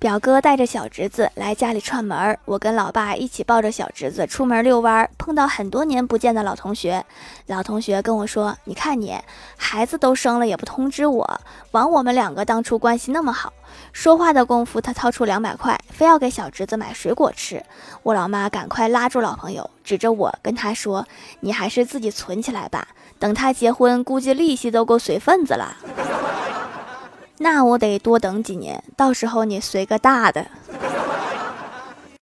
表哥带着小侄子来家里串门，我跟老爸一起抱着小侄子出门遛弯，碰到很多年不见的老同学。老同学跟我说：“你看你，孩子都生了也不通知我，枉我们两个当初关系那么好。”说话的功夫，他掏出两百块，非要给小侄子买水果吃。我老妈赶快拉住老朋友，指着我跟他说：“你还是自己存起来吧，等他结婚，估计利息都够随份子了。”那我得多等几年，到时候你随个大的。